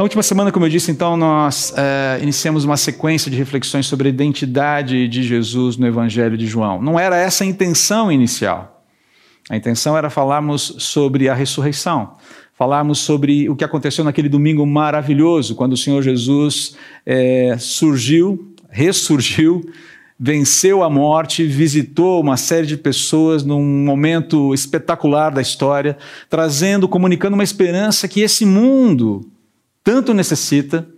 Na última semana, como eu disse, então, nós é, iniciamos uma sequência de reflexões sobre a identidade de Jesus no Evangelho de João. Não era essa a intenção inicial. A intenção era falarmos sobre a ressurreição, falarmos sobre o que aconteceu naquele domingo maravilhoso, quando o Senhor Jesus é, surgiu, ressurgiu, venceu a morte, visitou uma série de pessoas num momento espetacular da história, trazendo, comunicando uma esperança que esse mundo tanto necessita,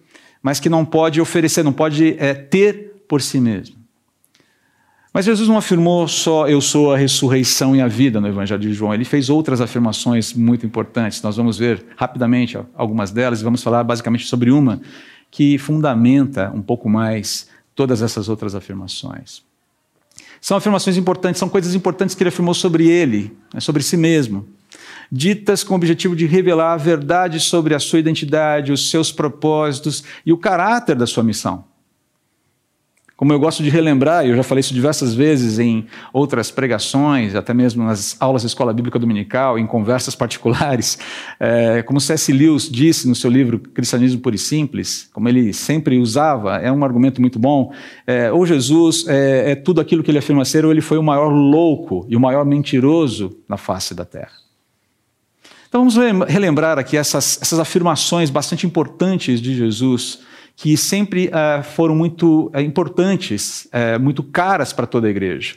mas que não pode oferecer, não pode é, ter por si mesmo. Mas Jesus não afirmou só eu sou a ressurreição e a vida no Evangelho de João, ele fez outras afirmações muito importantes. Nós vamos ver rapidamente algumas delas e vamos falar basicamente sobre uma que fundamenta um pouco mais todas essas outras afirmações. São afirmações importantes, são coisas importantes que ele afirmou sobre ele, né, sobre si mesmo ditas com o objetivo de revelar a verdade sobre a sua identidade, os seus propósitos e o caráter da sua missão. Como eu gosto de relembrar, eu já falei isso diversas vezes em outras pregações, até mesmo nas aulas da escola bíblica dominical, em conversas particulares, é, como C.S. Lewis disse no seu livro Cristianismo Puro e Simples, como ele sempre usava, é um argumento muito bom, é, ou Jesus é, é tudo aquilo que ele afirma ser, ou ele foi o maior louco e o maior mentiroso na face da terra. Então vamos relembrar aqui essas, essas afirmações bastante importantes de Jesus, que sempre uh, foram muito uh, importantes, uh, muito caras para toda a igreja.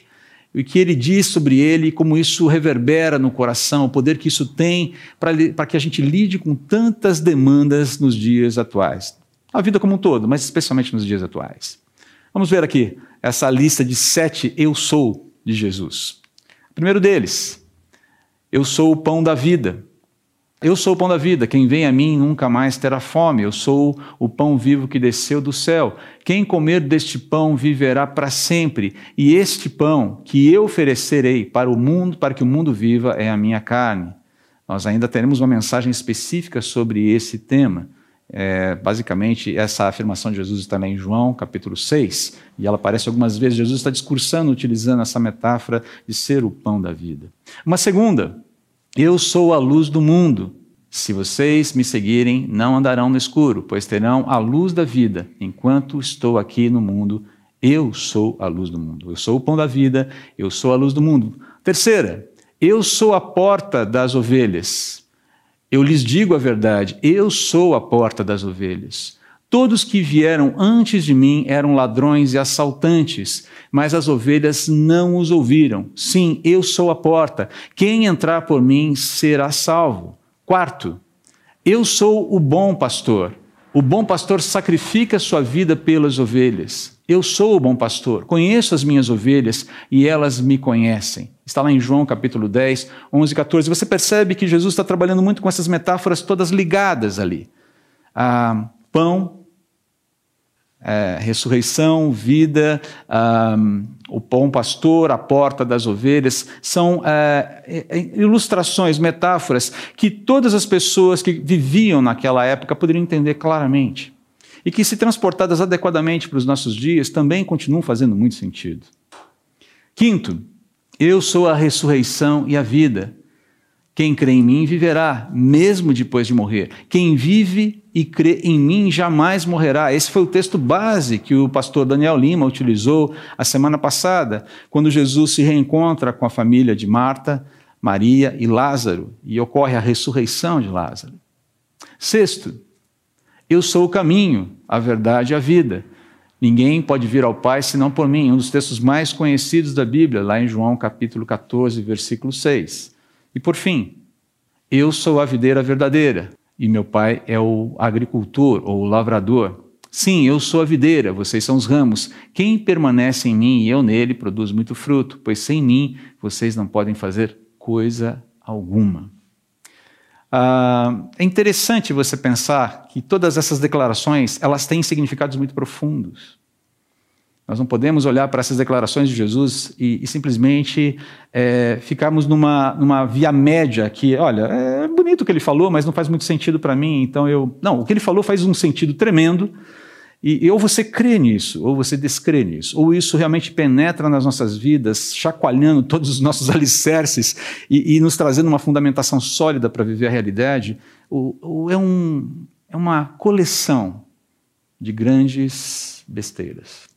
E o que ele diz sobre ele, como isso reverbera no coração, o poder que isso tem para que a gente lide com tantas demandas nos dias atuais. A vida como um todo, mas especialmente nos dias atuais. Vamos ver aqui essa lista de sete eu sou de Jesus. Primeiro deles, eu sou o pão da vida. Eu sou o pão da vida, quem vem a mim nunca mais terá fome. Eu sou o pão vivo que desceu do céu. Quem comer deste pão viverá para sempre. E este pão que eu oferecerei para o mundo, para que o mundo viva, é a minha carne. Nós ainda teremos uma mensagem específica sobre esse tema. É, basicamente, essa afirmação de Jesus está lá em João, capítulo 6, e ela aparece algumas vezes. Jesus está discursando, utilizando essa metáfora de ser o pão da vida. Uma segunda, eu sou a luz do mundo. Se vocês me seguirem, não andarão no escuro, pois terão a luz da vida. Enquanto estou aqui no mundo, eu sou a luz do mundo. Eu sou o pão da vida, eu sou a luz do mundo. Terceira, eu sou a porta das ovelhas. Eu lhes digo a verdade, eu sou a porta das ovelhas. Todos que vieram antes de mim eram ladrões e assaltantes, mas as ovelhas não os ouviram. Sim, eu sou a porta. Quem entrar por mim será salvo. Quarto, eu sou o bom pastor. O bom pastor sacrifica sua vida pelas ovelhas. Eu sou o bom pastor, conheço as minhas ovelhas e elas me conhecem. Está lá em João capítulo 10, 11 e 14. Você percebe que Jesus está trabalhando muito com essas metáforas todas ligadas ali. Ah, pão, é, ressurreição, vida, um, o bom pastor, a porta das ovelhas, são é, é, ilustrações, metáforas que todas as pessoas que viviam naquela época poderiam entender claramente. E que, se transportadas adequadamente para os nossos dias, também continuam fazendo muito sentido. Quinto, eu sou a ressurreição e a vida. Quem crê em mim viverá, mesmo depois de morrer. Quem vive e crê em mim jamais morrerá. Esse foi o texto base que o pastor Daniel Lima utilizou a semana passada, quando Jesus se reencontra com a família de Marta, Maria e Lázaro, e ocorre a ressurreição de Lázaro. Sexto, eu sou o caminho, a verdade e a vida. Ninguém pode vir ao Pai senão por mim. Um dos textos mais conhecidos da Bíblia, lá em João capítulo 14, versículo 6. E por fim, eu sou a videira verdadeira e meu pai é o agricultor ou o lavrador. Sim, eu sou a videira, vocês são os ramos. Quem permanece em mim e eu nele produz muito fruto, pois sem mim vocês não podem fazer coisa alguma. Ah, é interessante você pensar que todas essas declarações elas têm significados muito profundos. Nós não podemos olhar para essas declarações de Jesus e, e simplesmente é, ficarmos numa, numa via média que, olha, é bonito o que ele falou, mas não faz muito sentido para mim, então eu. Não, o que ele falou faz um sentido tremendo, e, e, ou você crê nisso, ou você descrê nisso, ou isso realmente penetra nas nossas vidas, chacoalhando todos os nossos alicerces e, e nos trazendo uma fundamentação sólida para viver a realidade, ou, ou é um, é uma coleção de grandes besteiras.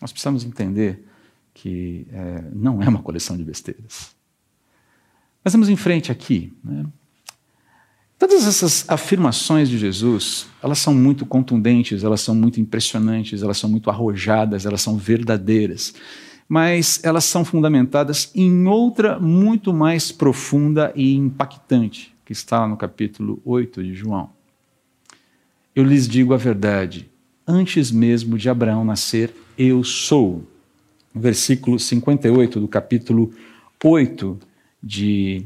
Nós precisamos entender que é, não é uma coleção de besteiras. Mas vamos em frente aqui. Né? Todas essas afirmações de Jesus, elas são muito contundentes, elas são muito impressionantes, elas são muito arrojadas, elas são verdadeiras. Mas elas são fundamentadas em outra muito mais profunda e impactante, que está no capítulo 8 de João. Eu lhes digo a verdade, antes mesmo de Abraão nascer, eu sou. Versículo 58 do capítulo 8 de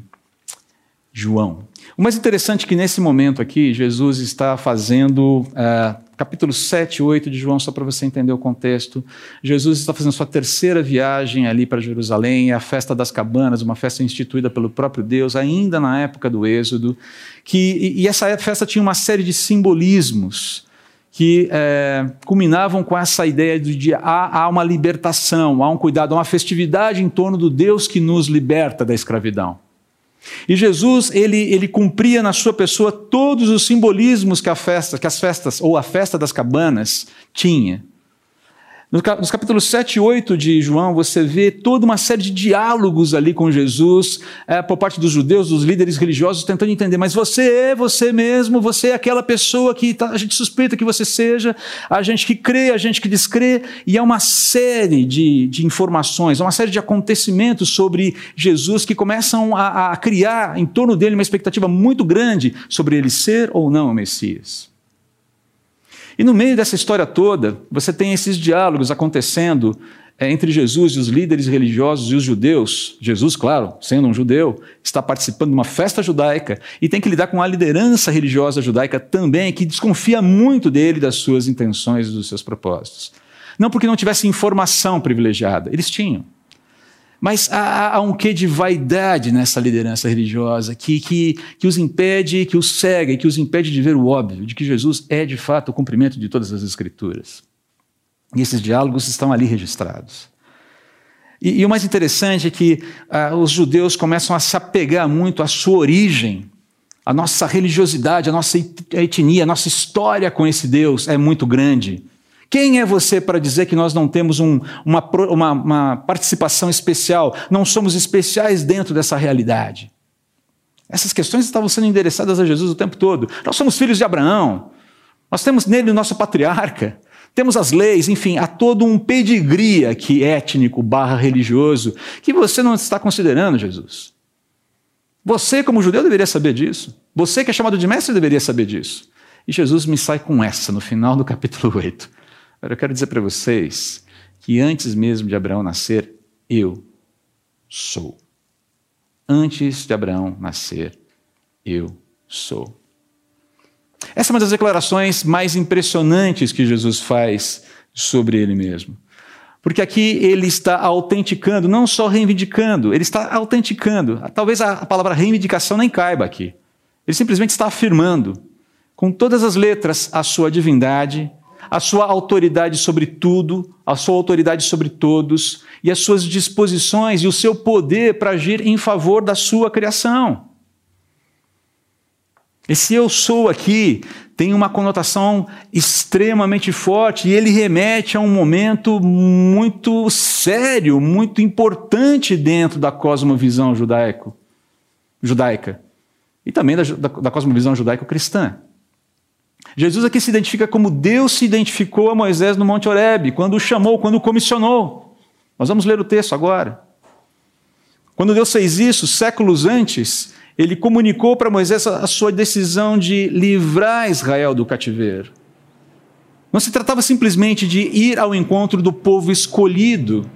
João. O mais interessante é que nesse momento aqui, Jesus está fazendo, uh, capítulo 7 e 8 de João, só para você entender o contexto. Jesus está fazendo sua terceira viagem ali para Jerusalém, a festa das cabanas, uma festa instituída pelo próprio Deus, ainda na época do Êxodo. Que, e, e essa festa tinha uma série de simbolismos que é, culminavam com essa ideia de, há, há uma libertação, há um cuidado, há uma festividade em torno do Deus que nos liberta da escravidão. E Jesus, ele, ele cumpria na sua pessoa todos os simbolismos que, a festa, que as festas, ou a festa das cabanas, tinha. Nos capítulos 7 e 8 de João, você vê toda uma série de diálogos ali com Jesus, é, por parte dos judeus, dos líderes religiosos, tentando entender, mas você é você mesmo, você é aquela pessoa que tá, a gente suspeita que você seja, a gente que crê, a gente que descrê, e é uma série de, de informações, uma série de acontecimentos sobre Jesus que começam a, a criar em torno dele uma expectativa muito grande sobre ele ser ou não o Messias. E no meio dessa história toda, você tem esses diálogos acontecendo é, entre Jesus e os líderes religiosos e os judeus. Jesus, claro, sendo um judeu, está participando de uma festa judaica e tem que lidar com a liderança religiosa judaica também, que desconfia muito dele, das suas intenções e dos seus propósitos. Não porque não tivesse informação privilegiada, eles tinham. Mas há, há, um quê de vaidade nessa liderança religiosa que, que, que os impede, que os cega e que os impede de ver o óbvio, de que Jesus é de fato o cumprimento de todas as Escrituras. E esses diálogos estão ali registrados. E, e o mais interessante é que ah, os judeus começam a se apegar muito à sua origem, a nossa religiosidade, a nossa etnia, a nossa história com esse Deus é muito grande. Quem é você para dizer que nós não temos um, uma, uma, uma participação especial, não somos especiais dentro dessa realidade? Essas questões estavam sendo endereçadas a Jesus o tempo todo. Nós somos filhos de Abraão, nós temos nele o nosso patriarca, temos as leis, enfim, há todo um pedigree aqui étnico barra religioso que você não está considerando, Jesus. Você, como judeu, deveria saber disso. Você, que é chamado de mestre, deveria saber disso. E Jesus me sai com essa no final do capítulo 8. Agora eu quero dizer para vocês que antes mesmo de Abraão nascer, eu sou. Antes de Abraão nascer, eu sou. Essa é uma das declarações mais impressionantes que Jesus faz sobre ele mesmo. Porque aqui ele está autenticando, não só reivindicando, ele está autenticando. Talvez a palavra reivindicação nem caiba aqui. Ele simplesmente está afirmando, com todas as letras, a sua divindade a sua autoridade sobre tudo, a sua autoridade sobre todos e as suas disposições e o seu poder para agir em favor da sua criação. Esse eu sou aqui tem uma conotação extremamente forte e ele remete a um momento muito sério, muito importante dentro da cosmovisão judaico, judaica e também da, da, da cosmovisão judaico-cristã. Jesus aqui se identifica como Deus se identificou a Moisés no Monte Horebe, quando o chamou, quando o comissionou. Nós vamos ler o texto agora. Quando Deus fez isso, séculos antes, ele comunicou para Moisés a sua decisão de livrar Israel do cativeiro. Não se tratava simplesmente de ir ao encontro do povo escolhido,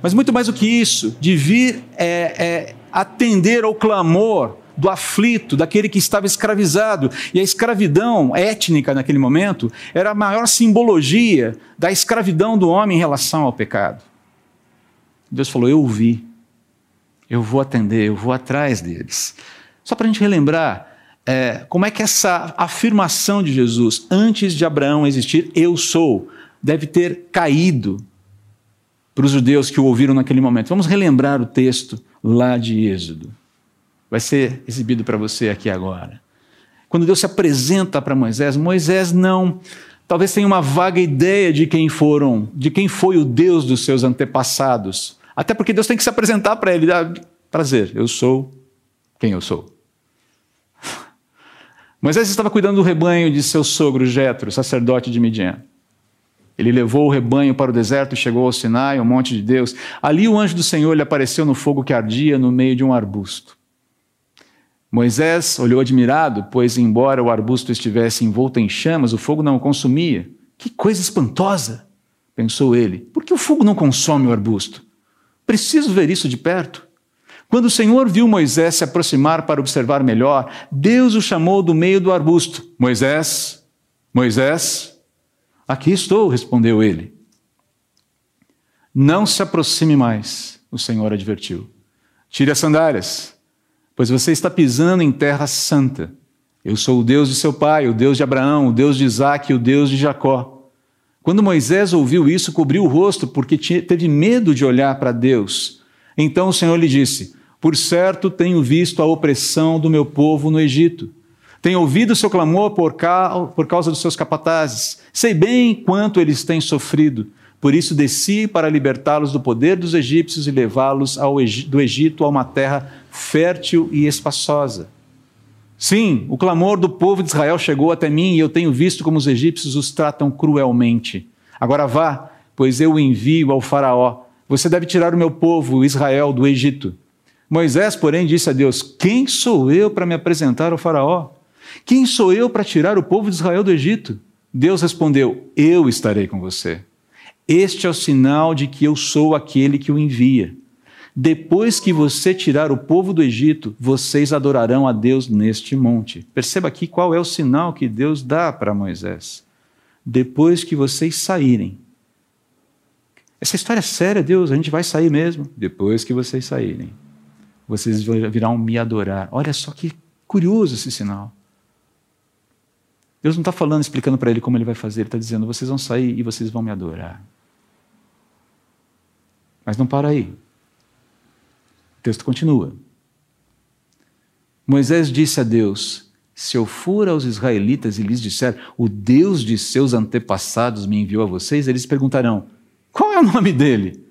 mas muito mais do que isso, de vir é, é, atender ao clamor do aflito, daquele que estava escravizado. E a escravidão étnica naquele momento era a maior simbologia da escravidão do homem em relação ao pecado. Deus falou: Eu ouvi, eu vou atender, eu vou atrás deles. Só para a gente relembrar. É, como é que essa afirmação de Jesus, antes de Abraão existir, eu sou, deve ter caído para os judeus que o ouviram naquele momento. Vamos relembrar o texto lá de Êxodo vai ser exibido para você aqui agora. quando Deus se apresenta para Moisés, Moisés não, talvez tenha uma vaga ideia de quem foram, de quem foi o Deus dos seus antepassados. Até porque Deus tem que se apresentar para ele. Ah, prazer, eu sou quem eu sou. Moisés estava cuidando do rebanho de seu sogro Jetro, sacerdote de Midian. Ele levou o rebanho para o deserto e chegou ao Sinai, o monte de Deus. Ali o anjo do Senhor lhe apareceu no fogo que ardia no meio de um arbusto. Moisés olhou admirado, pois, embora o arbusto estivesse envolto em chamas, o fogo não o consumia. Que coisa espantosa! pensou ele. Por que o fogo não consome o arbusto? Preciso ver isso de perto. Quando o Senhor viu Moisés se aproximar para observar melhor, Deus o chamou do meio do arbusto. Moisés, Moisés, aqui estou, respondeu ele. Não se aproxime mais, o Senhor advertiu. Tire as sandálias, pois você está pisando em terra santa. Eu sou o Deus de seu pai, o Deus de Abraão, o Deus de Isaac e o Deus de Jacó. Quando Moisés ouviu isso, cobriu o rosto, porque teve medo de olhar para Deus. Então o Senhor lhe disse: por certo, tenho visto a opressão do meu povo no Egito. Tenho ouvido o seu clamor por, por causa dos seus capatazes. Sei bem quanto eles têm sofrido. Por isso desci para libertá-los do poder dos egípcios e levá-los do Egito a uma terra fértil e espaçosa. Sim, o clamor do povo de Israel chegou até mim e eu tenho visto como os egípcios os tratam cruelmente. Agora vá, pois eu o envio ao Faraó. Você deve tirar o meu povo, Israel, do Egito. Moisés, porém, disse a Deus: Quem sou eu para me apresentar ao Faraó? Quem sou eu para tirar o povo de Israel do Egito? Deus respondeu: Eu estarei com você. Este é o sinal de que eu sou aquele que o envia. Depois que você tirar o povo do Egito, vocês adorarão a Deus neste monte. Perceba aqui qual é o sinal que Deus dá para Moisés. Depois que vocês saírem. Essa história é séria, Deus, a gente vai sair mesmo. Depois que vocês saírem vocês virão me adorar. Olha só que curioso esse sinal. Deus não está falando, explicando para ele como ele vai fazer, ele está dizendo: vocês vão sair e vocês vão me adorar. Mas não para aí. O texto continua. Moisés disse a Deus: Se eu for aos israelitas e lhes disser, o Deus de seus antepassados me enviou a vocês, eles perguntarão: Qual é o nome dele?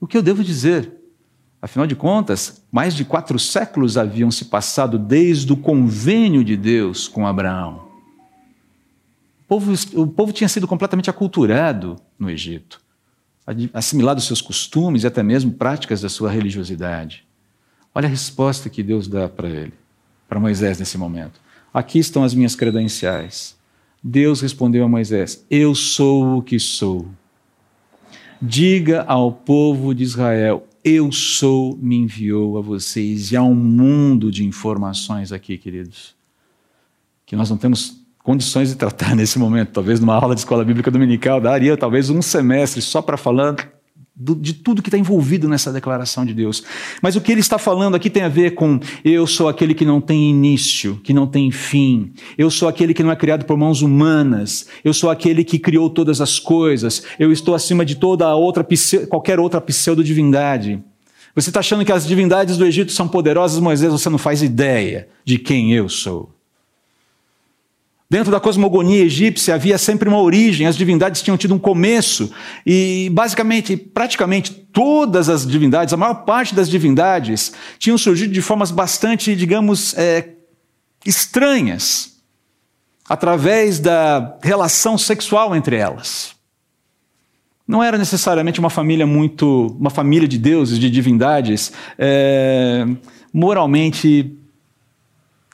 O que eu devo dizer? Afinal de contas, mais de quatro séculos haviam se passado desde o convênio de Deus com Abraão. Povo, o povo tinha sido completamente aculturado no Egito, assimilado seus costumes e até mesmo práticas da sua religiosidade. Olha a resposta que Deus dá para ele, para Moisés nesse momento. Aqui estão as minhas credenciais. Deus respondeu a Moisés: Eu sou o que sou. Diga ao povo de Israel: eu sou me enviou a vocês. E há um mundo de informações aqui, queridos, que nós não temos condições de tratar nesse momento. Talvez numa aula de escola bíblica dominical daria talvez um semestre só para falar do, de tudo que está envolvido nessa declaração de Deus. Mas o que ele está falando aqui tem a ver com eu sou aquele que não tem início, que não tem fim. Eu sou aquele que não é criado por mãos humanas. Eu sou aquele que criou todas as coisas. Eu estou acima de toda outra qualquer outra pseudo-divindade. Você está achando que as divindades do Egito são poderosas, Moisés, você não faz ideia de quem eu sou. Dentro da cosmogonia egípcia havia sempre uma origem, as divindades tinham tido um começo, e basicamente, praticamente todas as divindades, a maior parte das divindades, tinham surgido de formas bastante, digamos, é, estranhas, através da relação sexual entre elas. Não era necessariamente uma família muito, uma família de deuses, de divindades, é, moralmente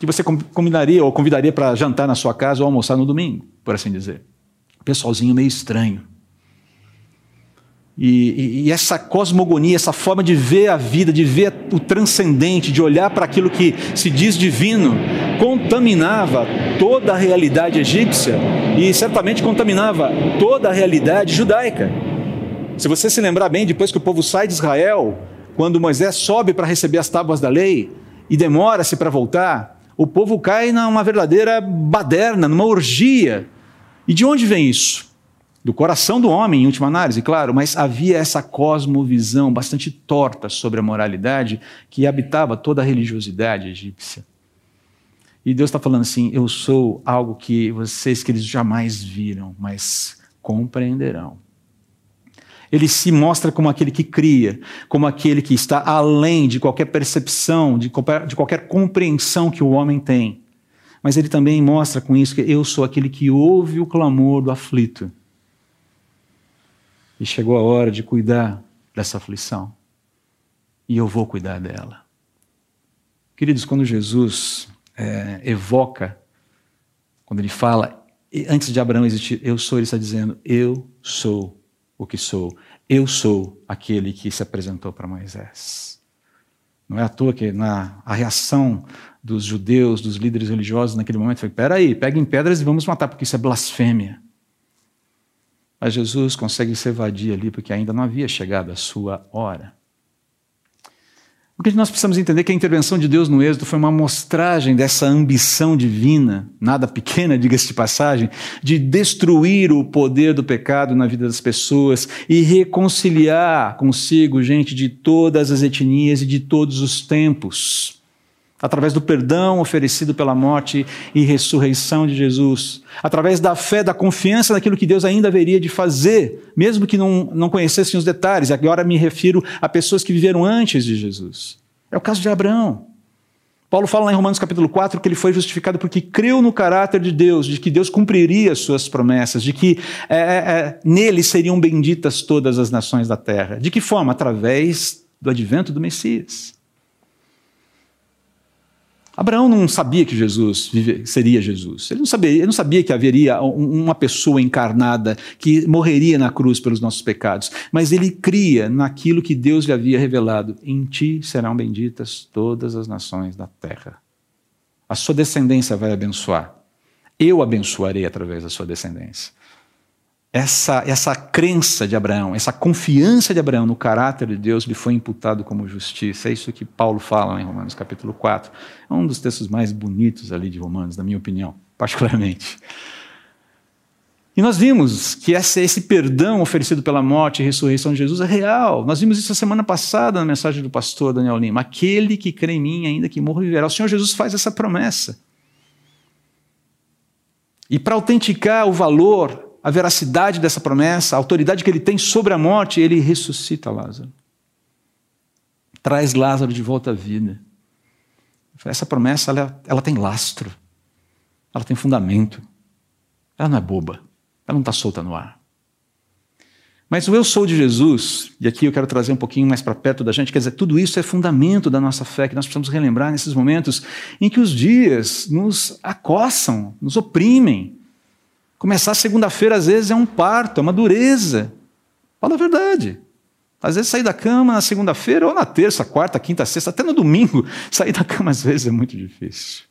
que você combinaria ou convidaria para jantar na sua casa ou almoçar no domingo, por assim dizer. Pessoalzinho meio estranho. E, e, e, essa cosmogonia, essa forma de ver a vida, de ver o transcendente, de olhar para aquilo que se diz divino, contaminava toda a realidade egípcia e certamente contaminava toda a realidade judaica. Se você se lembrar bem, depois que o povo sai de Israel, quando Moisés sobe para receber as tábuas da lei e demora-se para voltar, o povo cai numa verdadeira baderna, numa orgia. E de onde vem isso? Do coração do homem, em última análise, claro, mas havia essa cosmovisão bastante torta sobre a moralidade que habitava toda a religiosidade egípcia. E Deus está falando assim: eu sou algo que vocês, que eles jamais viram, mas compreenderão. Ele se mostra como aquele que cria, como aquele que está além de qualquer percepção, de qualquer, de qualquer compreensão que o homem tem. Mas ele também mostra com isso que eu sou aquele que ouve o clamor do aflito. E chegou a hora de cuidar dessa aflição. E eu vou cuidar dela. Queridos, quando Jesus é, evoca, quando ele fala, antes de Abraão existir, eu sou, ele está dizendo, eu sou o que sou. Eu sou aquele que se apresentou para Moisés. Não é à toa que na, a reação dos judeus, dos líderes religiosos naquele momento foi: peraí, peguem pedras e vamos matar, porque isso é blasfêmia. Mas Jesus consegue se evadir ali, porque ainda não havia chegado a sua hora. Porque nós precisamos entender que a intervenção de Deus no Êxodo foi uma mostragem dessa ambição divina, nada pequena, diga-se de passagem, de destruir o poder do pecado na vida das pessoas e reconciliar consigo gente de todas as etnias e de todos os tempos através do perdão oferecido pela morte e ressurreição de Jesus, através da fé, da confiança naquilo que Deus ainda haveria de fazer, mesmo que não, não conhecessem os detalhes. Agora me refiro a pessoas que viveram antes de Jesus. É o caso de Abraão. Paulo fala lá em Romanos capítulo 4 que ele foi justificado porque creu no caráter de Deus, de que Deus cumpriria as suas promessas, de que é, é, é nele seriam benditas todas as nações da terra. De que forma? Através do advento do Messias. Abraão não sabia que Jesus seria Jesus. Ele não sabia, ele não sabia que haveria uma pessoa encarnada que morreria na cruz pelos nossos pecados. Mas ele cria naquilo que Deus lhe havia revelado: em ti serão benditas todas as nações da terra. A sua descendência vai abençoar. Eu abençoarei através da sua descendência essa, essa crença de Abraão, essa confiança de Abraão no caráter de Deus lhe foi imputado como justiça. É isso que Paulo fala em Romanos capítulo 4. É um dos textos mais bonitos ali de Romanos, na minha opinião, particularmente. E nós vimos que esse, esse perdão oferecido pela morte e ressurreição de Jesus é real. Nós vimos isso a semana passada na mensagem do pastor Daniel Lima. Aquele que crê em mim, ainda que morra, viverá. O Senhor Jesus faz essa promessa. E para autenticar o valor a veracidade dessa promessa, a autoridade que ele tem sobre a morte, ele ressuscita Lázaro. Traz Lázaro de volta à vida. Essa promessa ela, ela tem lastro, ela tem fundamento, ela não é boba, ela não está solta no ar. Mas o eu sou de Jesus, e aqui eu quero trazer um pouquinho mais para perto da gente, quer dizer, tudo isso é fundamento da nossa fé, que nós precisamos relembrar nesses momentos em que os dias nos acossam, nos oprimem, Começar segunda-feira, às vezes, é um parto, é uma dureza. Fala a verdade. Às vezes, sair da cama na segunda-feira, ou na terça, quarta, quinta, sexta, até no domingo, sair da cama, às vezes, é muito difícil.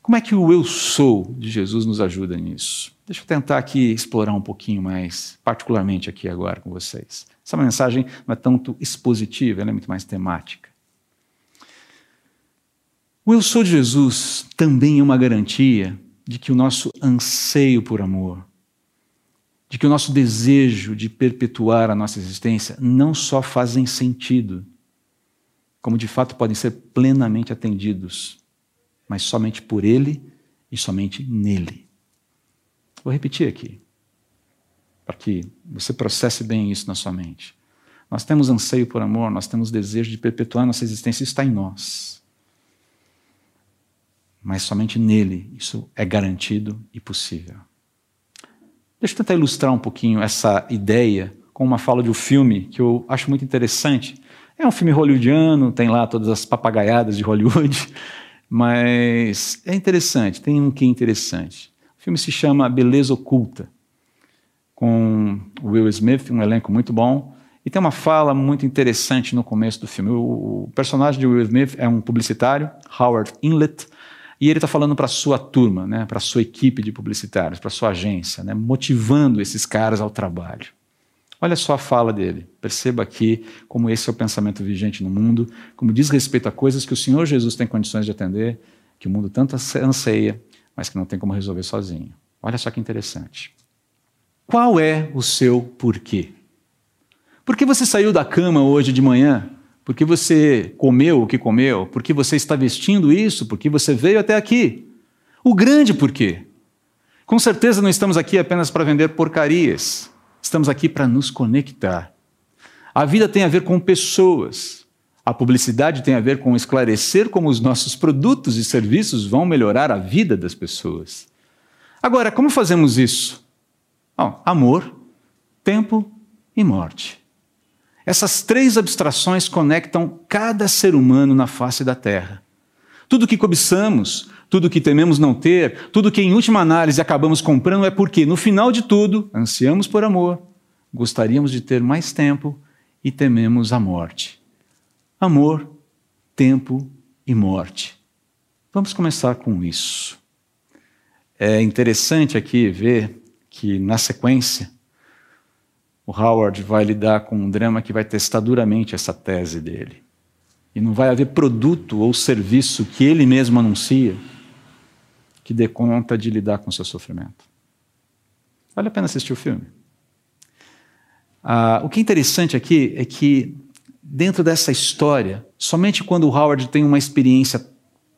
Como é que o eu sou de Jesus nos ajuda nisso? Deixa eu tentar aqui explorar um pouquinho mais, particularmente aqui agora com vocês. Essa mensagem não é tanto expositiva, ela é muito mais temática. O eu sou de Jesus também é uma garantia de que o nosso anseio por amor, de que o nosso desejo de perpetuar a nossa existência não só fazem sentido, como de fato podem ser plenamente atendidos, mas somente por Ele e somente nele. Vou repetir aqui, para que você processe bem isso na sua mente. Nós temos anseio por amor, nós temos desejo de perpetuar nossa existência, isso está em nós mas somente nele isso é garantido e possível. Deixa eu tentar ilustrar um pouquinho essa ideia com uma fala de um filme que eu acho muito interessante. É um filme hollywoodiano, tem lá todas as papagaiadas de Hollywood, mas é interessante, tem um que é interessante. O filme se chama Beleza Oculta, com Will Smith, um elenco muito bom, e tem uma fala muito interessante no começo do filme. O personagem de Will Smith é um publicitário, Howard Inlet, e ele está falando para a sua turma, né, para a sua equipe de publicitários, para a sua agência, né, motivando esses caras ao trabalho. Olha só a fala dele. Perceba aqui como esse é o pensamento vigente no mundo, como diz respeito a coisas que o Senhor Jesus tem condições de atender, que o mundo tanto anseia, mas que não tem como resolver sozinho. Olha só que interessante. Qual é o seu porquê? Por que você saiu da cama hoje de manhã por que você comeu o que comeu, por que você está vestindo isso, por que você veio até aqui. O grande porquê. Com certeza não estamos aqui apenas para vender porcarias, estamos aqui para nos conectar. A vida tem a ver com pessoas. A publicidade tem a ver com esclarecer como os nossos produtos e serviços vão melhorar a vida das pessoas. Agora, como fazemos isso? Bom, amor, tempo e morte. Essas três abstrações conectam cada ser humano na face da Terra. Tudo que cobiçamos, tudo que tememos não ter, tudo que em última análise acabamos comprando é porque, no final de tudo, ansiamos por amor, gostaríamos de ter mais tempo e tememos a morte. Amor, tempo e morte. Vamos começar com isso. É interessante aqui ver que, na sequência, o Howard vai lidar com um drama que vai testar duramente essa tese dele. E não vai haver produto ou serviço que ele mesmo anuncia que dê conta de lidar com o seu sofrimento. Vale a pena assistir o filme. Ah, o que é interessante aqui é que, dentro dessa história, somente quando o Howard tem uma experiência,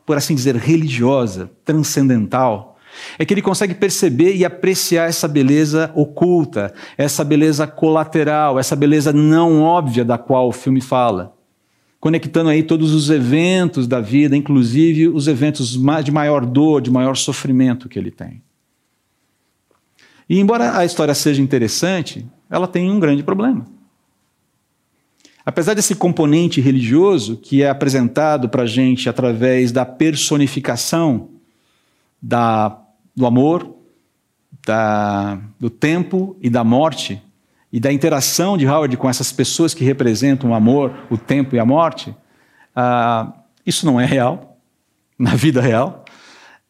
por assim dizer, religiosa, transcendental, é que ele consegue perceber e apreciar essa beleza oculta, essa beleza colateral, essa beleza não óbvia da qual o filme fala. Conectando aí todos os eventos da vida, inclusive os eventos de maior dor, de maior sofrimento que ele tem. E embora a história seja interessante, ela tem um grande problema. Apesar desse componente religioso que é apresentado para a gente através da personificação da, do amor, da, do tempo e da morte, e da interação de Howard com essas pessoas que representam o amor, o tempo e a morte, uh, isso não é real, na vida real.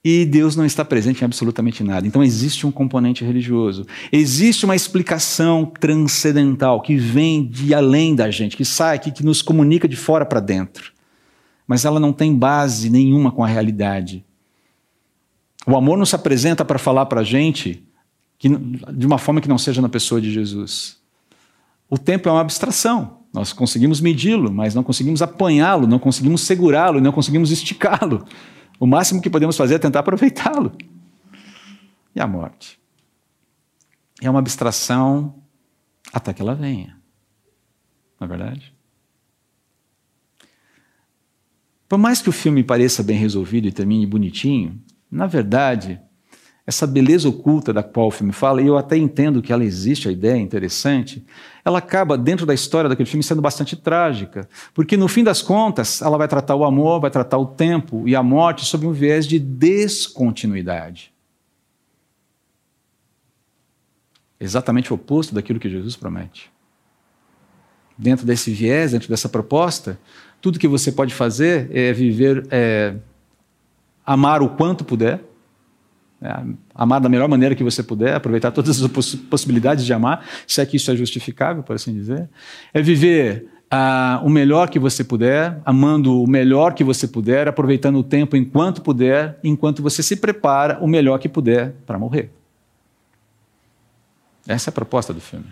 E Deus não está presente em absolutamente nada. Então existe um componente religioso. Existe uma explicação transcendental que vem de além da gente, que sai aqui, que nos comunica de fora para dentro. Mas ela não tem base nenhuma com a realidade. O amor não se apresenta para falar para a gente que, de uma forma que não seja na pessoa de Jesus. O tempo é uma abstração. Nós conseguimos medi-lo, mas não conseguimos apanhá-lo, não conseguimos segurá-lo e não conseguimos esticá-lo. O máximo que podemos fazer é tentar aproveitá-lo. E a morte? É uma abstração até que ela venha. Não é verdade? Por mais que o filme pareça bem resolvido e termine bonitinho, na verdade, essa beleza oculta da qual o filme fala, e eu até entendo que ela existe, a ideia é interessante, ela acaba, dentro da história daquele filme, sendo bastante trágica. Porque, no fim das contas, ela vai tratar o amor, vai tratar o tempo e a morte sob um viés de descontinuidade. Exatamente o oposto daquilo que Jesus promete. Dentro desse viés, dentro dessa proposta, tudo que você pode fazer é viver. É, amar o quanto puder, é, amar da melhor maneira que você puder, aproveitar todas as poss possibilidades de amar, se é que isso é justificável, por assim dizer. É viver uh, o melhor que você puder, amando o melhor que você puder, aproveitando o tempo enquanto puder, enquanto você se prepara o melhor que puder para morrer. Essa é a proposta do filme.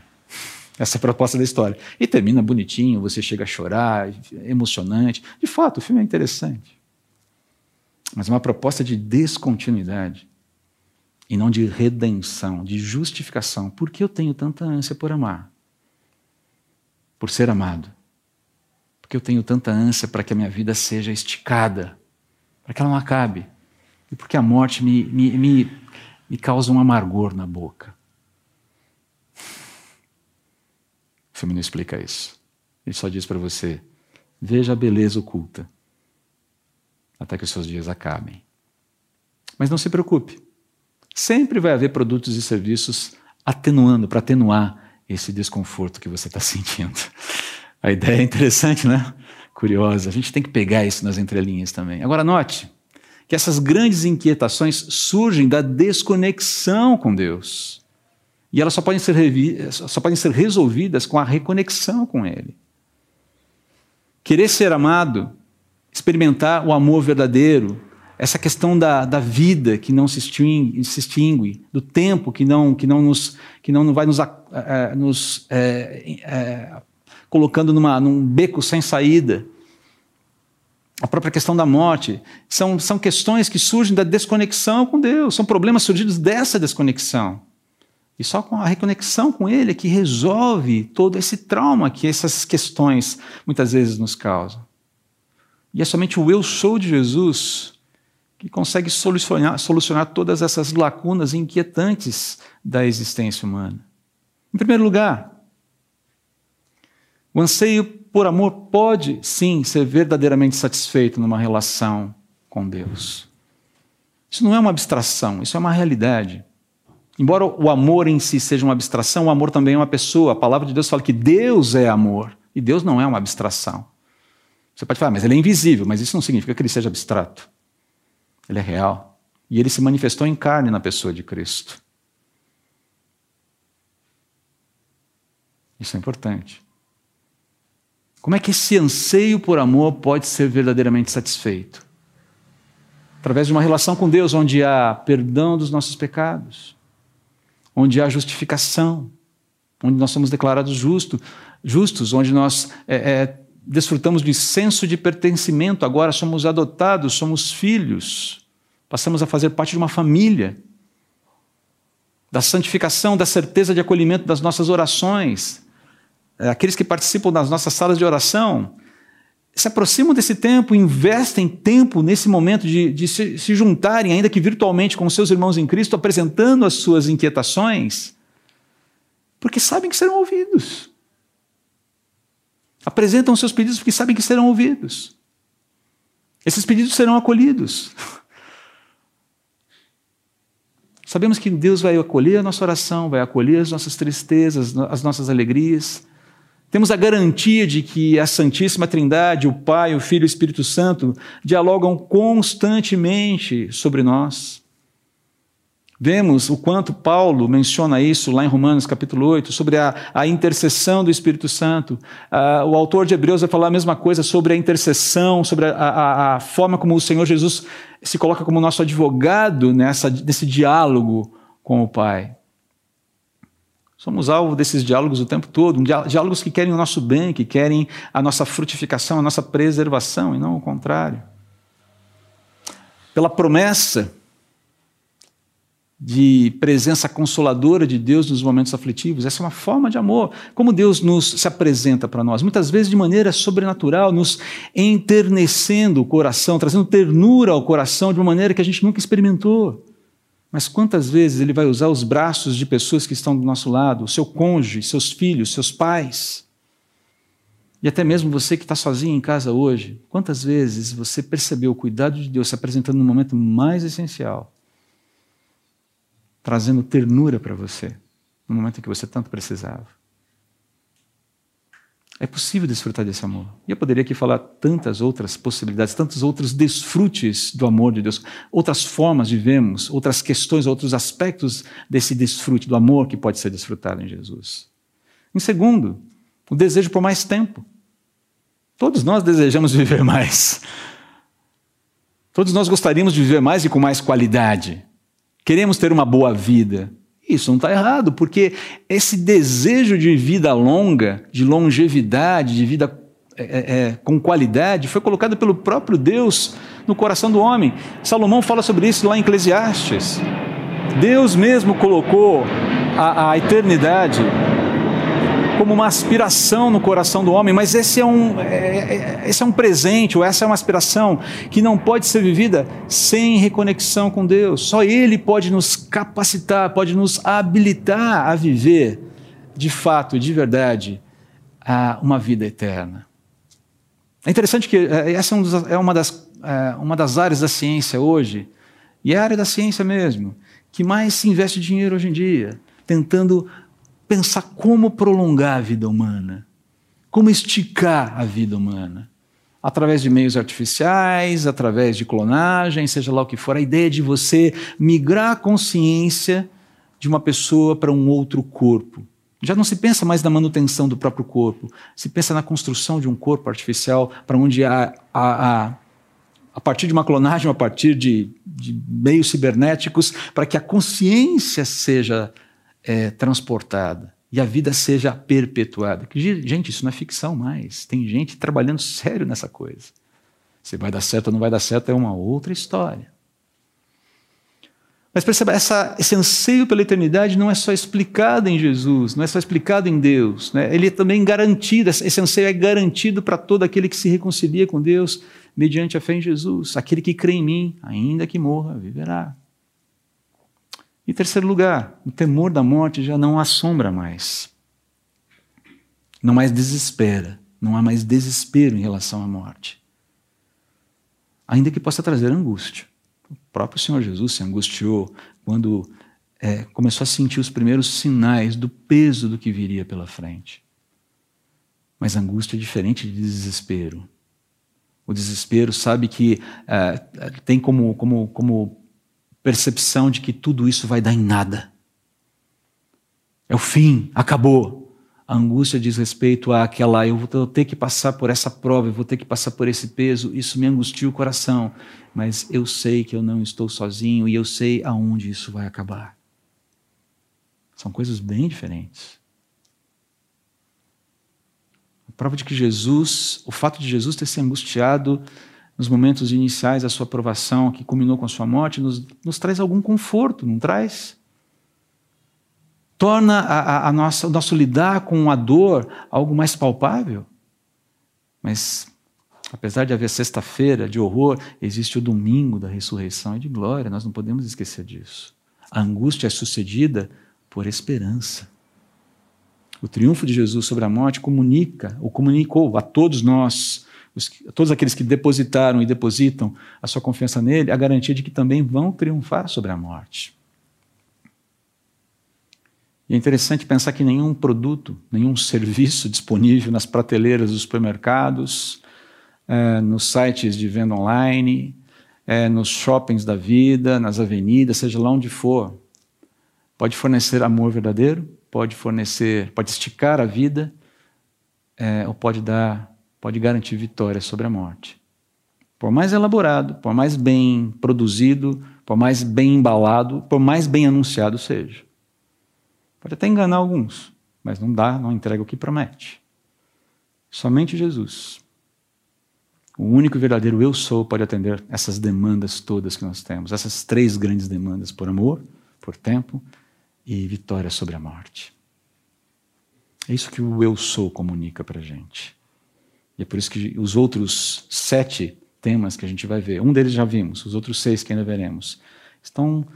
Essa é a proposta da história. E termina bonitinho, você chega a chorar, emocionante. De fato, o filme é interessante mas uma proposta de descontinuidade e não de redenção, de justificação. Por que eu tenho tanta ânsia por amar? Por ser amado. Porque eu tenho tanta ânsia para que a minha vida seja esticada, para que ela não acabe. E porque a morte me, me, me, me causa um amargor na boca. O filme não explica isso. Ele só diz para você: veja a beleza oculta até que os seus dias acabem. Mas não se preocupe, sempre vai haver produtos e serviços atenuando, para atenuar esse desconforto que você está sentindo. A ideia é interessante, né? Curiosa. A gente tem que pegar isso nas entrelinhas também. Agora, note que essas grandes inquietações surgem da desconexão com Deus. E elas só podem ser, só podem ser resolvidas com a reconexão com Ele. Querer ser amado experimentar o amor verdadeiro, essa questão da, da vida que não se extingue, se extingue, do tempo que não, que não, nos, que não vai nos, é, nos é, é, colocando numa, num beco sem saída. A própria questão da morte. São, são questões que surgem da desconexão com Deus, são problemas surgidos dessa desconexão. E só com a reconexão com Ele é que resolve todo esse trauma que essas questões muitas vezes nos causam. E é somente o eu sou de Jesus que consegue solucionar, solucionar todas essas lacunas inquietantes da existência humana. Em primeiro lugar, o anseio por amor pode sim ser verdadeiramente satisfeito numa relação com Deus. Isso não é uma abstração, isso é uma realidade. Embora o amor em si seja uma abstração, o amor também é uma pessoa. A palavra de Deus fala que Deus é amor e Deus não é uma abstração. Você pode falar, mas ele é invisível, mas isso não significa que ele seja abstrato. Ele é real. E ele se manifestou em carne na pessoa de Cristo. Isso é importante. Como é que esse anseio por amor pode ser verdadeiramente satisfeito? Através de uma relação com Deus, onde há perdão dos nossos pecados, onde há justificação, onde nós somos declarados justo, justos, onde nós é, é, desfrutamos de senso de pertencimento, agora somos adotados, somos filhos, passamos a fazer parte de uma família, da santificação, da certeza de acolhimento das nossas orações, é, aqueles que participam das nossas salas de oração, se aproximam desse tempo, investem tempo nesse momento de, de se, se, juntarem, ainda que virtualmente, com seus irmãos em Cristo, apresentando as suas inquietações, porque sabem que serão ouvidos. Apresentam seus pedidos porque sabem que serão ouvidos. Esses pedidos serão acolhidos. Sabemos que Deus vai acolher a nossa oração, vai acolher as nossas tristezas, as nossas alegrias. Temos a garantia de que a Santíssima Trindade, o Pai, o Filho e o Espírito Santo, dialogam constantemente sobre nós. Vemos o quanto Paulo menciona isso lá em Romanos capítulo 8, sobre a, a intercessão do Espírito Santo. Uh, o autor de Hebreus vai falar a mesma coisa sobre a intercessão, sobre a, a, a forma como o Senhor Jesus se coloca como nosso advogado nessa, nesse diálogo com o Pai. Somos alvo desses diálogos o tempo todo, diálogos que querem o nosso bem, que querem a nossa frutificação, a nossa preservação, e não o contrário. Pela promessa de presença consoladora de Deus nos momentos aflitivos, essa é uma forma de amor. Como Deus nos se apresenta para nós, muitas vezes de maneira sobrenatural, nos enternecendo o coração, trazendo ternura ao coração de uma maneira que a gente nunca experimentou. Mas quantas vezes ele vai usar os braços de pessoas que estão do nosso lado, o seu cônjuge, seus filhos, seus pais, e até mesmo você que está sozinho em casa hoje, quantas vezes você percebeu o cuidado de Deus se apresentando no momento mais essencial, trazendo ternura para você, no momento em que você tanto precisava? É possível desfrutar desse amor. E eu poderia aqui falar tantas outras possibilidades, tantos outros desfrutes do amor de Deus, outras formas de vermos, outras questões, outros aspectos desse desfrute do amor que pode ser desfrutado em Jesus. Em segundo, o desejo por mais tempo. Todos nós desejamos viver mais. Todos nós gostaríamos de viver mais e com mais qualidade. Queremos ter uma boa vida. Isso não está errado, porque esse desejo de vida longa, de longevidade, de vida é, é, é, com qualidade, foi colocado pelo próprio Deus no coração do homem. Salomão fala sobre isso lá em Eclesiastes. Deus mesmo colocou a, a eternidade como uma aspiração no coração do homem, mas esse é, um, é, é, esse é um presente, ou essa é uma aspiração que não pode ser vivida sem reconexão com Deus. Só Ele pode nos capacitar, pode nos habilitar a viver, de fato, de verdade, uma vida eterna. É interessante que é, essa é uma das, é, uma das áreas da ciência hoje, e é a área da ciência mesmo, que mais se investe dinheiro hoje em dia, tentando pensar como prolongar a vida humana, como esticar a vida humana. Através de meios artificiais, através de clonagem, seja lá o que for, a ideia de você migrar a consciência de uma pessoa para um outro corpo. Já não se pensa mais na manutenção do próprio corpo, se pensa na construção de um corpo artificial para onde há, há, há a partir de uma clonagem, a partir de, de meios cibernéticos, para que a consciência seja é, transportada. e a vida seja perpetuada. Gente, isso não é ficção mais. Tem gente trabalhando sério nessa coisa. Se vai dar certo ou não vai dar certo é uma outra história. Mas perceba, essa, esse anseio pela eternidade não é só explicado em Jesus, não é só explicado em Deus. Né? Ele é também garantido, esse anseio é garantido para todo aquele que se reconcilia com Deus mediante a fé em Jesus. Aquele que crê em mim, ainda que morra, viverá. Em terceiro lugar, o temor da morte já não assombra mais. Não mais desespera. Não há mais desespero em relação à morte. Ainda que possa trazer angústia. O próprio Senhor Jesus se angustiou quando é, começou a sentir os primeiros sinais do peso do que viria pela frente. Mas angústia é diferente de desespero. O desespero sabe que é, tem como, como, como percepção de que tudo isso vai dar em nada. É o fim, acabou. A angústia diz respeito àquela, eu vou ter que passar por essa prova, eu vou ter que passar por esse peso, isso me angustia o coração, mas eu sei que eu não estou sozinho e eu sei aonde isso vai acabar. São coisas bem diferentes. A prova de que Jesus, o fato de Jesus ter se angustiado nos momentos iniciais da sua aprovação, que culminou com a sua morte, nos, nos traz algum conforto, não traz? Torna a, a, a nossa, o nosso lidar com a dor algo mais palpável. Mas, apesar de haver sexta-feira de horror, existe o domingo da ressurreição e de glória, nós não podemos esquecer disso. A angústia é sucedida por esperança. O triunfo de Jesus sobre a morte comunica, ou comunicou a todos nós, os, todos aqueles que depositaram e depositam a sua confiança nele, a garantia de que também vão triunfar sobre a morte. E é interessante pensar que nenhum produto, nenhum serviço disponível nas prateleiras dos supermercados, é, nos sites de venda online, é, nos shoppings da vida, nas avenidas, seja lá onde for, pode fornecer amor verdadeiro, pode fornecer, pode esticar a vida, é, ou pode dar pode garantir vitória sobre a morte. Por mais elaborado, por mais bem produzido, por mais bem embalado, por mais bem anunciado seja. Pode até enganar alguns, mas não dá, não entrega o que promete. Somente Jesus, o único verdadeiro eu sou, pode atender essas demandas todas que nós temos, essas três grandes demandas: por amor, por tempo e vitória sobre a morte. É isso que o eu sou comunica para a gente. E é por isso que os outros sete temas que a gente vai ver, um deles já vimos, os outros seis que ainda veremos, estão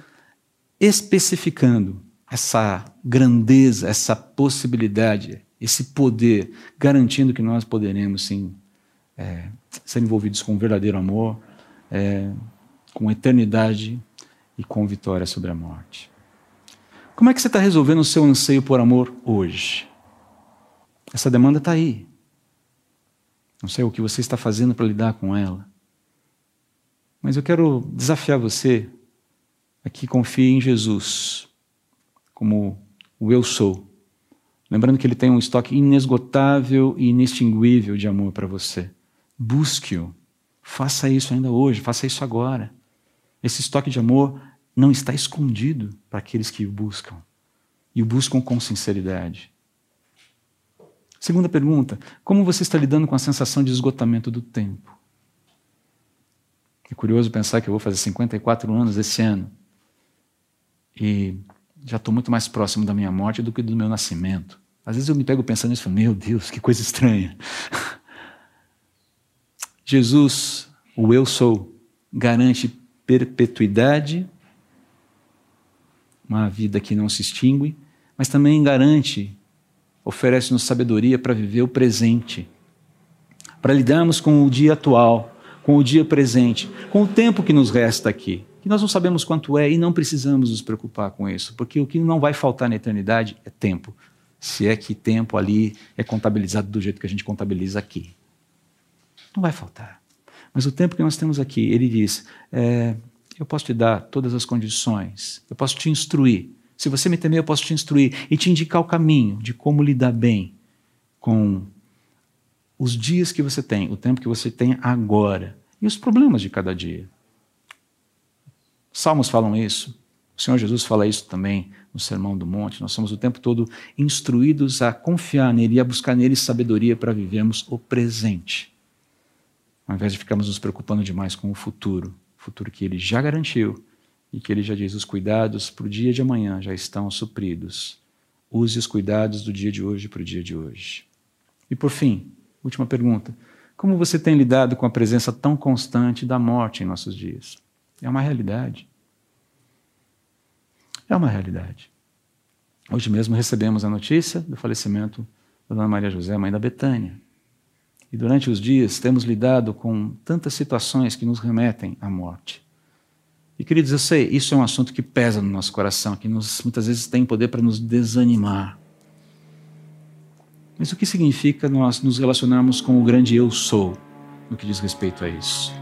especificando essa grandeza, essa possibilidade, esse poder, garantindo que nós poderemos, sim, é, ser envolvidos com um verdadeiro amor, é, com eternidade e com vitória sobre a morte. Como é que você está resolvendo o seu anseio por amor hoje? Essa demanda está aí. Não sei o que você está fazendo para lidar com ela. Mas eu quero desafiar você a que confie em Jesus como o eu sou. Lembrando que ele tem um estoque inesgotável e inextinguível de amor para você. Busque-o. Faça isso ainda hoje, faça isso agora. Esse estoque de amor não está escondido para aqueles que o buscam. E o buscam com sinceridade. Segunda pergunta: como você está lidando com a sensação de esgotamento do tempo? É curioso pensar que eu vou fazer 54 anos esse ano e já estou muito mais próximo da minha morte do que do meu nascimento. Às vezes eu me pego pensando nisso e falo, meu Deus, que coisa estranha. Jesus, o eu sou, garante perpetuidade, uma vida que não se extingue, mas também garante oferece-nos sabedoria para viver o presente, para lidarmos com o dia atual, com o dia presente, com o tempo que nos resta aqui, que nós não sabemos quanto é e não precisamos nos preocupar com isso, porque o que não vai faltar na eternidade é tempo, se é que tempo ali é contabilizado do jeito que a gente contabiliza aqui. Não vai faltar. Mas o tempo que nós temos aqui, ele diz: é, eu posso te dar todas as condições, eu posso te instruir, se você me temer, eu posso te instruir e te indicar o caminho de como lidar bem com os dias que você tem, o tempo que você tem agora e os problemas de cada dia. Salmos falam isso. O Senhor Jesus fala isso também no Sermão do Monte. Nós somos o tempo todo instruídos a confiar nele e a buscar nele sabedoria para vivermos o presente, ao invés de ficarmos nos preocupando demais com o futuro, futuro que ele já garantiu e que ele já diz: os cuidados para o dia de amanhã já estão supridos. Use os cuidados do dia de hoje para o dia de hoje. E por fim, última pergunta: como você tem lidado com a presença tão constante da morte em nossos dias? É uma realidade. É uma realidade. Hoje mesmo recebemos a notícia do falecimento da Dona Maria José, mãe da Betânia. E durante os dias temos lidado com tantas situações que nos remetem à morte. E queridos, eu sei, isso é um assunto que pesa no nosso coração, que nos, muitas vezes tem poder para nos desanimar. Mas o que significa nós nos relacionarmos com o grande eu sou no que diz respeito a isso?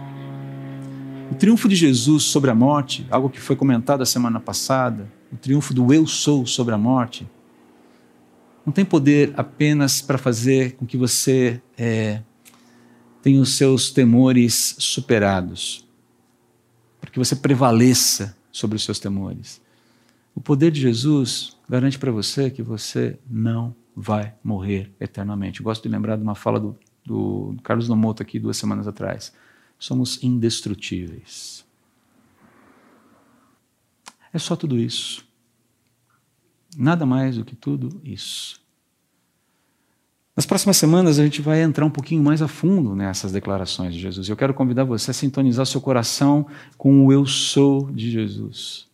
O triunfo de Jesus sobre a morte, algo que foi comentado a semana passada, o triunfo do eu sou sobre a morte, não tem poder apenas para fazer com que você é, tenha os seus temores superados para que você prevaleça sobre os seus temores. O poder de Jesus garante para você que você não vai morrer eternamente. Eu gosto de lembrar de uma fala do, do Carlos Nomoto aqui duas semanas atrás. Somos indestrutíveis. É só tudo isso. Nada mais do que tudo isso. Nas próximas semanas a gente vai entrar um pouquinho mais a fundo nessas declarações de Jesus. Eu quero convidar você a sintonizar seu coração com o eu sou de Jesus.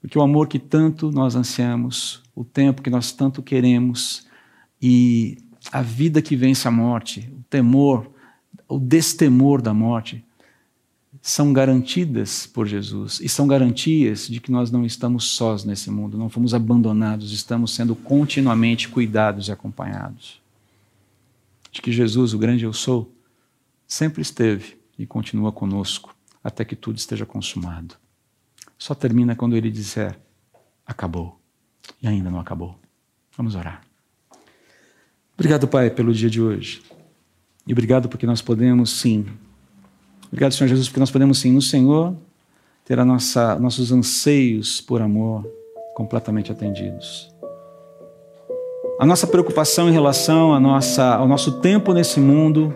Porque o amor que tanto nós ansiamos, o tempo que nós tanto queremos e a vida que vence a morte, o temor, o destemor da morte, são garantidas por Jesus e são garantias de que nós não estamos sós nesse mundo, não fomos abandonados, estamos sendo continuamente cuidados e acompanhados de que Jesus, o grande eu sou, sempre esteve e continua conosco até que tudo esteja consumado. Só termina quando ele disser: acabou. E ainda não acabou. Vamos orar. Obrigado, Pai, pelo dia de hoje. E obrigado porque nós podemos sim. Obrigado, Senhor Jesus, porque nós podemos sim no Senhor ter a nossa, nossos anseios por amor completamente atendidos a nossa preocupação em relação à nossa, ao nosso tempo nesse mundo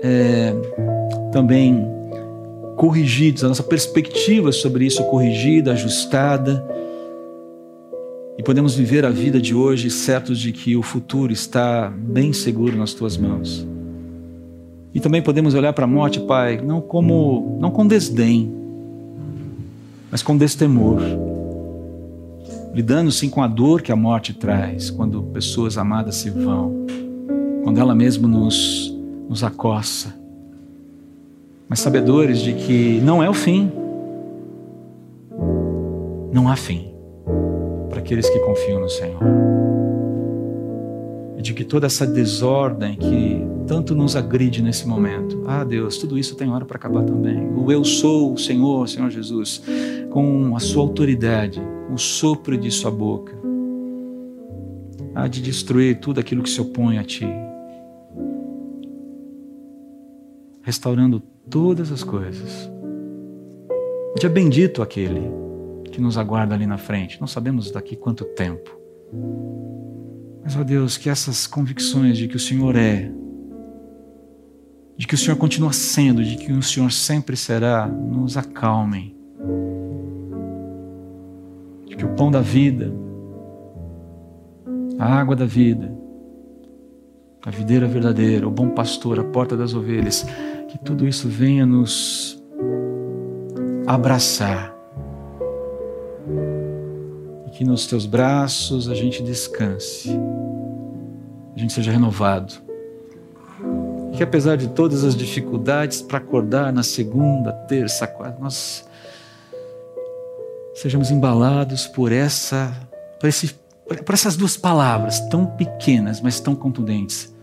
é, também corrigidos, a nossa perspectiva sobre isso corrigida, ajustada. E podemos viver a vida de hoje certos de que o futuro está bem seguro nas tuas mãos. E também podemos olhar para a morte, Pai, não como não com desdém, mas com destemor lidando sim com a dor que a morte traz quando pessoas amadas se vão, quando ela mesmo nos, nos acossa. Mas sabedores de que não é o fim, não há fim para aqueles que confiam no Senhor. E de que toda essa desordem que tanto nos agride nesse momento, ah Deus, tudo isso tem hora para acabar também. O eu sou o Senhor, Senhor Jesus, com a sua autoridade o sopro de sua boca há de destruir tudo aquilo que se opõe a ti, restaurando todas as coisas. Dia bendito aquele que nos aguarda ali na frente. Não sabemos daqui quanto tempo. Mas, ó Deus, que essas convicções de que o Senhor é, de que o Senhor continua sendo, de que o Senhor sempre será, nos acalmem que o pão da vida, a água da vida, a videira verdadeira, o bom pastor, a porta das ovelhas, que tudo isso venha nos abraçar e que nos teus braços a gente descanse, a gente seja renovado. E que apesar de todas as dificuldades para acordar na segunda, terça, quarta, nós sejamos embalados por essa, por, esse, por essas duas palavras tão pequenas, mas tão contundentes.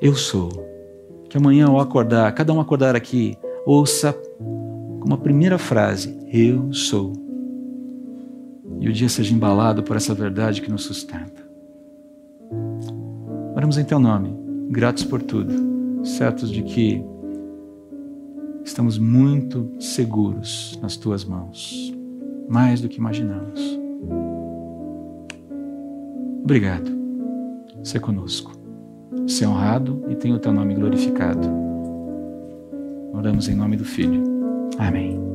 Eu sou. Que amanhã ao acordar, cada um acordar aqui, ouça como a primeira frase: Eu sou. E o dia seja embalado por essa verdade que nos sustenta. Oramos em teu nome, gratos por tudo, certos de que estamos muito seguros nas tuas mãos. Mais do que imaginamos. Obrigado. Ser conosco. Ser honrado e tenha o teu nome glorificado. Oramos em nome do Filho. Amém.